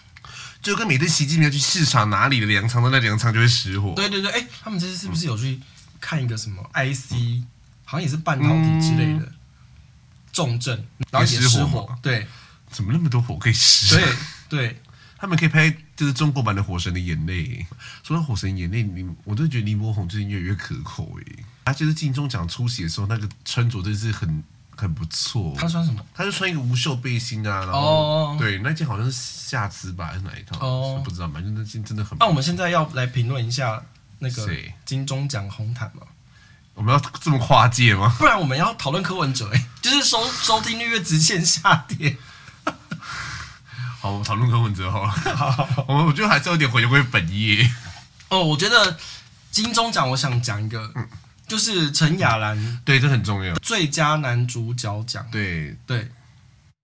就跟每次习近平要去视察哪里的粮仓，那粮仓就会失火。对对对，哎，他们这次是不是有去看一个什么 IC，、嗯、好像也是半导体之类的、嗯、重症，然后也失火，对，怎么那么多火可以失？对对。他们可以拍就是中国版的《火神的眼泪》。说到《火神眼泪》，你我都觉得林柏宏最近越来越可口哎。他就是金钟奖出席的时候，那个穿着真是很很不错。他穿什么？他就穿一个无袖背心啊，然后、oh. 对那件好像是夏姿吧，还是哪一套？Oh. 不知道，反正那件真的很。那我们现在要来评论一下那个金钟奖红毯吗？我们要这么跨界吗？不然我们要讨论柯文哲哎，就是收收听率直线下跌。好，我们讨论柯文哲好了。好，我我觉得还是有点回归本业。哦，我觉得金钟奖，我想讲一个，嗯、就是陈雅兰，对，这很重要。最佳男主角奖，对对，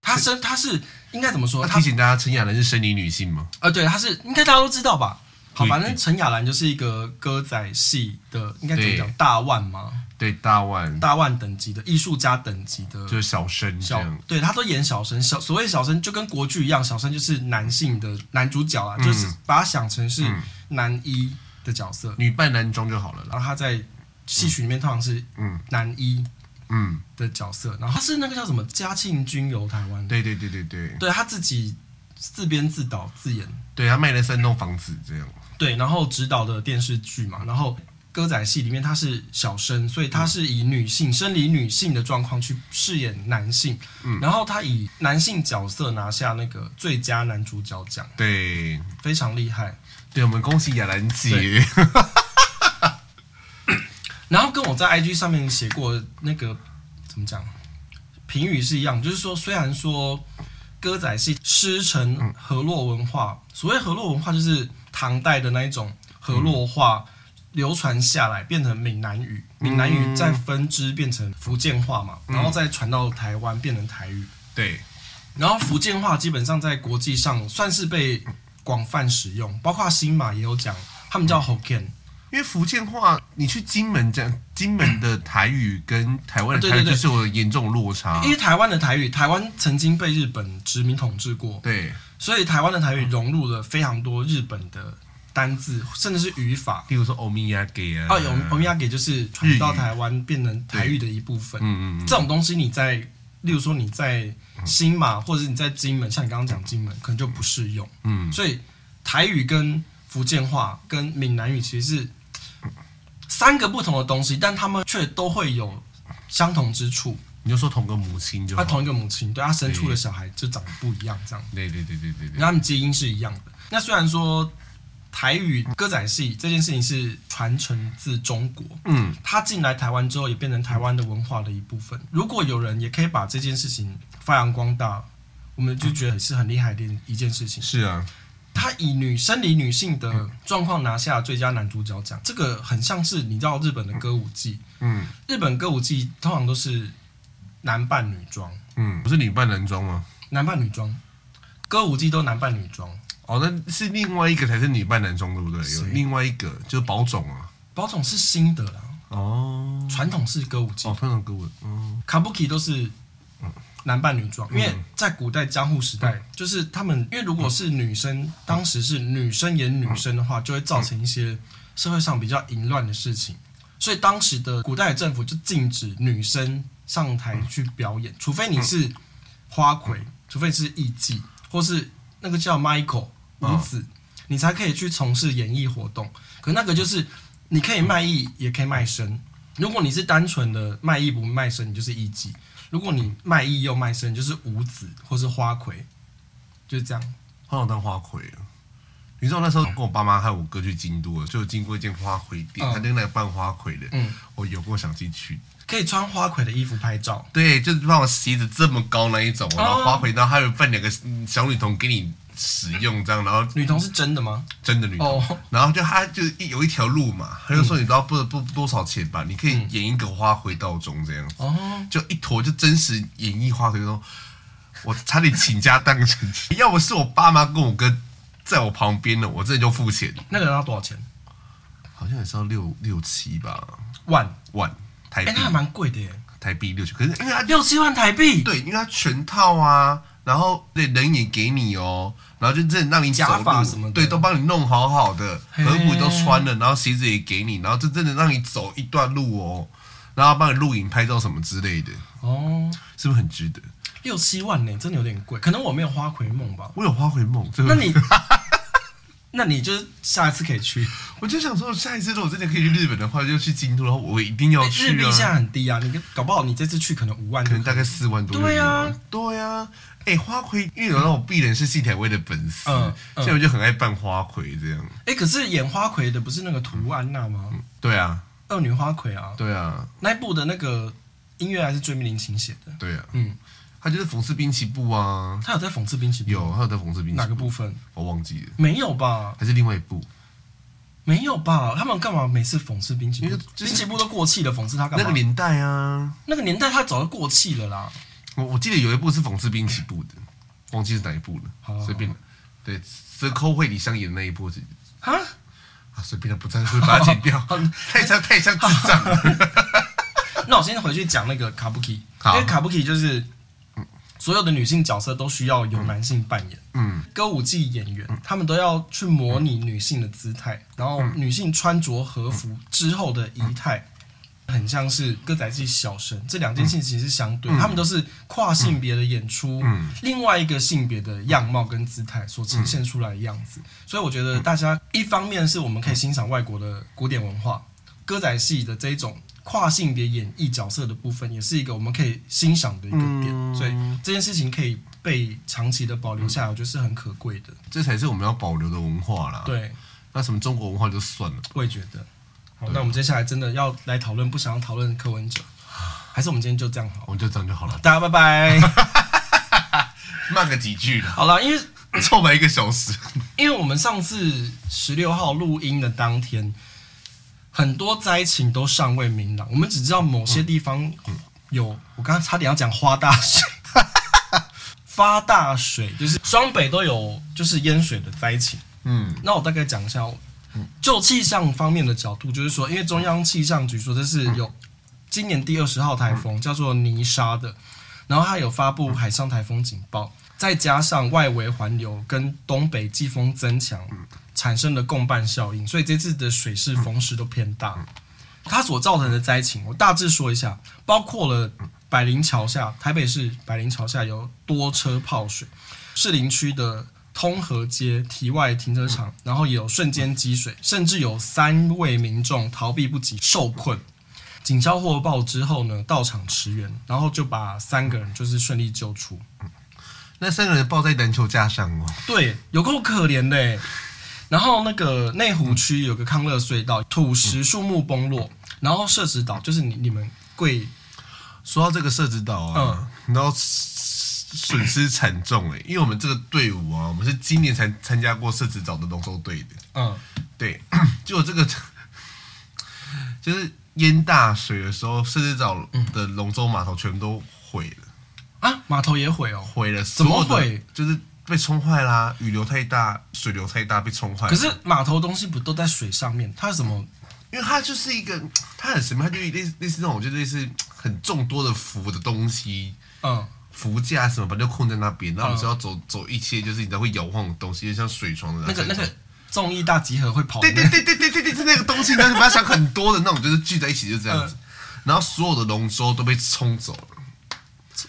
他生他是应该怎么说？提醒大家，陈雅兰是生理女性吗？呃，对，他是应该大家都知道吧？好，反正陈雅兰就是一个歌仔戏的，应该怎么讲？大腕吗？对，大腕，大腕等级的艺术家等级的，就是小生小，对，他都演小生，小所谓小生就跟国剧一样，小生就是男性的男主角啊，嗯、就是把他想成是男一的角色，嗯、女扮男装就好了。然后他在戏曲里面通常是嗯。男一嗯。的角色，然后他是那个叫什么？嘉庆君游台湾，对对对对对，对他自己自编自导自演，对他卖了三栋房子这样，对，然后指导的电视剧嘛，然后。歌仔戏里面他是小生，所以他是以女性、嗯、生理女性的状况去饰演男性，嗯，然后他以男性角色拿下那个最佳男主角奖，对，非常厉害。对，我们恭喜亚兰姐。然后跟我在 IG 上面写过那个怎么讲评语是一样，就是说虽然说歌仔戏师承河洛文化，嗯、所谓河洛文化就是唐代的那一种河洛话。嗯流传下来变成闽南语，闽南语再分支变成福建话嘛，嗯、然后再传到台湾变成台语。对，然后福建话基本上在国际上算是被广泛使用，包括新马也有讲，他们叫 Hokkien。因为福建话，你去金门讲金门的台语跟台湾的台语就是有严重落差。因为台湾的台语，台湾曾经被日本殖民统治过，对，所以台湾的台语融入了非常多日本的。单字，甚至是语法。例如说欧米亚给啊，欧米亚给就是传到台湾变成台语的一部分。嗯嗯嗯，这种东西你在，例如说你在新马或者是你在金门，像你刚刚讲金门，可能就不适用。嗯，所以台语跟福建话跟闽南语其实是三个不同的东西，但他们却都会有相同之处。你就说同个母亲就好，他同一个母亲，对他生出的小孩就长得不一样，这样。对对对对对对，他们基因是一样的。那虽然说台语歌仔戏这件事情是传承自中国，嗯，他进来台湾之后也变成台湾的文化的一部分。如果有人也可以把这件事情发扬光大，我们就觉得是很厉害的一件事情。是啊。他以女生理女性的状况拿下最佳男主角奖，这个很像是你知道日本的歌舞伎，嗯，日本歌舞伎通常都是男扮女装，嗯，不是女扮男装吗？男扮女装，歌舞伎都男扮女装，哦，那是另外一个才是女扮男装，对不对？有另外一个就是宝冢啊，宝冢是新的啦，哦，传统是歌舞伎，哦，传统歌舞，嗯，Kabuki 都是。男扮女装，因为在古代江户时代，嗯、就是他们，因为如果是女生，嗯、当时是女生演女生的话，就会造成一些社会上比较淫乱的事情，所以当时的古代的政府就禁止女生上台去表演，除非你是花魁，除非是艺妓，或是那个叫 Michael 女子，你才可以去从事演艺活动。可那个就是你可以卖艺，也可以卖身。如果你是单纯的卖艺不卖身，你就是艺妓。如果你卖艺又卖身，就是五子或是花魁，就是这样。好想当花魁啊！你知道那时候跟我爸妈还有我哥去京都了，就经过一间花魁店，他就那个扮花魁的，嗯，我有过想进去。可以穿花魁的衣服拍照。对，就是帮我席子这么高那一种，然后花魁，然后还有扮两个小女童给你使用，这样，然后女童是真的吗？真的女童。哦。然后就他就一有一条路嘛，他就说你知道不不多少钱吧？你可以演一个花魁道中这样子。哦。就一坨就真实演绎花魁说，我差点倾家荡产。要不是我爸妈跟我哥在我旁边呢，我这就付钱。那个人要多少钱？好像也是要六六七吧。万万。台币，那还蛮贵的耶。台币六七，可是因为他六七万台币，对，因为他全套啊，然后对人也给你哦，然后就真的让你假发什么的，对，都帮你弄好好的，和服都穿了，然后鞋子也给你，然后就真的让你走一段路哦，然后帮你录影、拍照什么之类的哦，是不是很值得？六七万呢，真的有点贵。可能我没有花魁梦吧，我有花魁梦，那你。那你就是下一次可以去，我就想说，下一次如果真的可以去日本的话，就去京都，然后我一定要去啊。日币现在很低啊，你搞不好你这次去可能五万，可能大概四万多。对啊，对啊。哎，花魁，因为有那种必然是信台威的粉丝，嗯，现在我就很爱扮花魁这样。哎，可是演花魁的不是那个图安娜吗？对啊，恶女花魁啊。对啊，那一部的那个音乐还是追名林琴写的。对啊，嗯。他就是讽刺滨崎步啊，他有在讽刺滨崎步，有他有在讽刺滨崎步，哪个部分我忘记了，没有吧？还是另外一部？没有吧？他们干嘛每次讽刺滨崎步？滨崎步都过气了，讽刺他干嘛？那个年代啊，那个年代他早就过气了啦。我我记得有一部是讽刺滨崎步的，忘记是哪一部了，随便。对，是扣会里香演的那一部是啊啊，随便的，不在乎，把它剪掉，太像太像智障了。那我先回去讲那个卡布奇，因为卡布奇就是。所有的女性角色都需要由男性扮演。嗯，歌舞伎演员他们都要去模拟女性的姿态，然后女性穿着和服之后的仪态，很像是歌仔戏小生。这两件事情其实是相对，他们都是跨性别的演出，另外一个性别的样貌跟姿态所呈现出来的样子。所以我觉得大家一方面是我们可以欣赏外国的古典文化，歌仔戏的这一种。跨性别演绎角色的部分，也是一个我们可以欣赏的一个点，嗯、所以这件事情可以被长期的保留下来，我觉得是很可贵的。这才是我们要保留的文化啦。对，那什么中国文化就算了。我也觉得。好，那我们接下来真的要来讨论，不想要讨论柯文哲，还是我们今天就这样好？我们就这样就好了。大家拜拜。骂个几句了。好了，因为 凑满一个小时。因为我们上次十六号录音的当天。很多灾情都尚未明朗，我们只知道某些地方有。我刚刚差点要讲花大水，发大水就是双北都有就是淹水的灾情。嗯，那我大概讲一下，就气象方面的角度，就是说，因为中央气象局说这是有今年第二十号台风叫做泥沙的，然后它有发布海上台风警报，再加上外围环流跟东北季风增强。产生的共伴效应，所以这次的水势风势都偏大。它所造成的灾情，我大致说一下，包括了百灵桥下，台北市百灵桥下有多车泡水，士林区的通河街体外停车场，然后也有瞬间积水，甚至有三位民众逃避不及受困。警消获报之后呢，到场驰援，然后就把三个人就是顺利救出。那三个人抱在篮球架上哦，对，有够可怜的。然后那个内湖区有个康乐隧道，土石树木崩落。然后社子岛就是你你们贵，说到这个社子岛啊，嗯、然后损失惨重哎，因为我们这个队伍啊，我们是今年才参加过社子岛的龙舟队的，嗯，对，就这个 就是淹大水的时候，社子岛的龙舟码头全都毁了啊，码头也毁哦，毁了，怎么毁？就是被冲坏啦，雨流太大，水流太大被冲坏。可是码头东西不都在水上面，它是什么？因为它就是一个，它很神秘，它就类似类似那种，就类似很众多的浮的东西，嗯，浮架什么，反正就困在那边。然后我们是要走、嗯、走一些，就是你知道会摇晃的东西，就像水床的那个那个综艺大集合会跑。对对对对对对对，是那个东西。但是不要想很多的那种，就是聚在一起就这样子。嗯、然后所有的龙舟都被冲走了，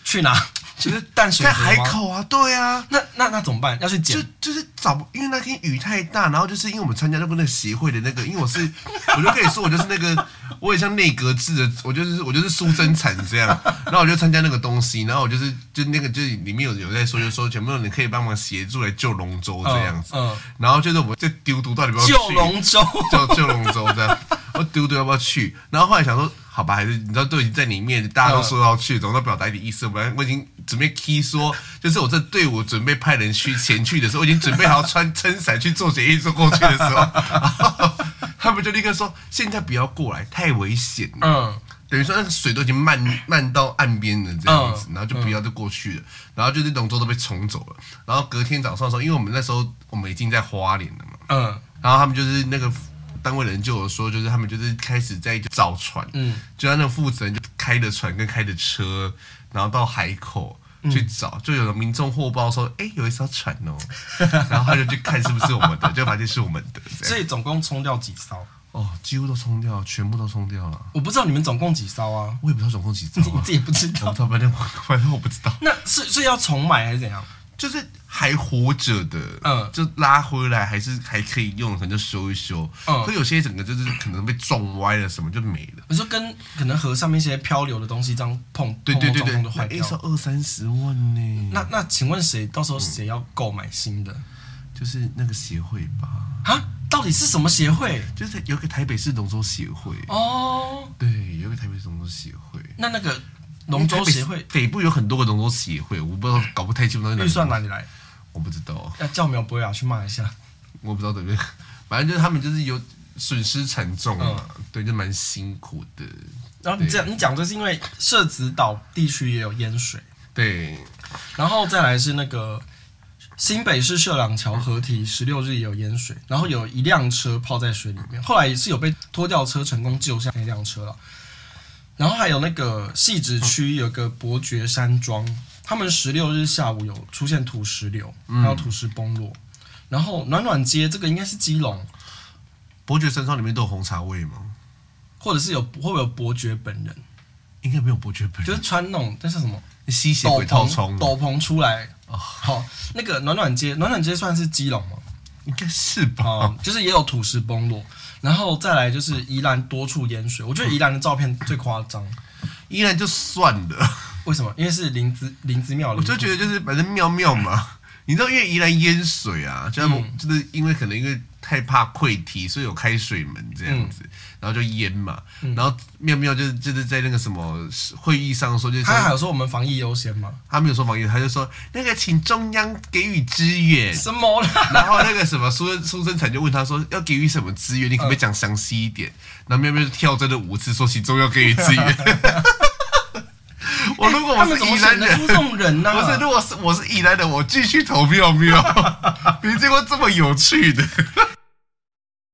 去哪？其实淡水在海口啊，对啊，那那那怎么办？要去捡？就就是找，因为那天雨太大，然后就是因为我们参加那个那个协会的那个，因为我是，我就可以说我就是那个，我也像内阁制的，我就是我就是苏贞产这样，然后我就参加那个东西，然后我就是就那个就是里面有有在说，就是说全部人可以帮忙协助来救龙舟这样子，嗯，嗯然后就是我们就丢毒到底要不要去救龙舟，救救龙舟这样，我丢丢要不要去？然后后来想说。好吧，还是你知道都已经在里面，大家都说要去，总要表达一点意思。我我已经准备 key 说，就是我这队伍准备派人去前去的时候，我已经准备好穿撑伞去做检疫做过去的时候，他们就立刻说：现在不要过来，太危险了。嗯，等于说那个水都已经漫漫到岸边了这样子，然后就不要再过去了。然后就是龙舟都被冲走了。然后隔天早上的时候，因为我们那时候我们已经在花莲了嘛，嗯，然后他们就是那个。单位人就有说，就是他们就是开始在找船，嗯，就他那个负责人就开着船跟开着车，然后到海口去找，嗯、就有民众获报说，哎、欸，有一艘船哦，然后他就去看是不是我们的，就发现是我们的。所以总共冲掉几艘？哦，几乎都冲掉，全部都冲掉了。我不知道你们总共几艘啊？我也不知道总共几艘、啊，你 自己也不知道。反正反正我不知道。那是是要重买还是怎样？就是还活着的，嗯，就拉回来还是还可以用，可能就修一修。嗯，可有些整个就是可能被撞歪了，什么就没了。你说跟可能河上面一些漂流的东西这样碰，对对对对，碰碰就坏掉。一艘二三十万呢？那那请问谁到时候谁要购买新的？就是那个协会吧？啊，到底是什么协会？就是有个台北市龙舟协会哦。对，有个台北市龙舟协会。那那个。龙舟协会北部有很多个龙舟协会，我不知道搞不太清楚那个预算哪里来，我不知道。要叫苗博雅去骂一下，我不知道对不对？反正就是他们就是有损失惨重嘛，嗯、对，就蛮辛苦的。然后你这样，你讲这是因为社子岛地区也有淹水，对。然后再来是那个新北市社朗桥河堤十六日也有淹水，然后有一辆车泡在水里面，后来也是有被拖吊车成功救下那辆车了。然后还有那个汐止区有个伯爵山庄，他们十六日下午有出现土石流，还有土石崩落。嗯、然后暖暖街这个应该是基隆，伯爵山庄里面都有红茶味吗？或者是有会不会有伯爵本人？应该没有伯爵本人，就是穿那种那是什么吸血鬼套装斗篷出来。哦、好，那个暖暖街，暖暖街算是基隆吗？应该是吧、嗯，就是也有土石崩落。然后再来就是宜兰多处淹水，我觉得宜兰的照片最夸张。宜兰就算了，为什么？因为是林芝林芝庙，我就觉得就是反正庙庙嘛。你知道，因为宜兰淹水啊，就他们就是因为可能因为。太怕溃堤，所以有开水门这样子，嗯、然后就淹嘛。嗯、然后妙妙就是就是在那个什么会议上说，就是他还有说我们防疫优先吗？他没有说防疫，他就说那个请中央给予支援什么啦？然后那个什么苏苏生产就问他说要给予什么资源？你可不可以讲详细一点？然后妙妙就跳针了五次，说请中央给予资源。我如果我是宜兰人，这种人呢？不是，如果是我是宜兰人，我继续投妙妙，没见过 这么有趣的。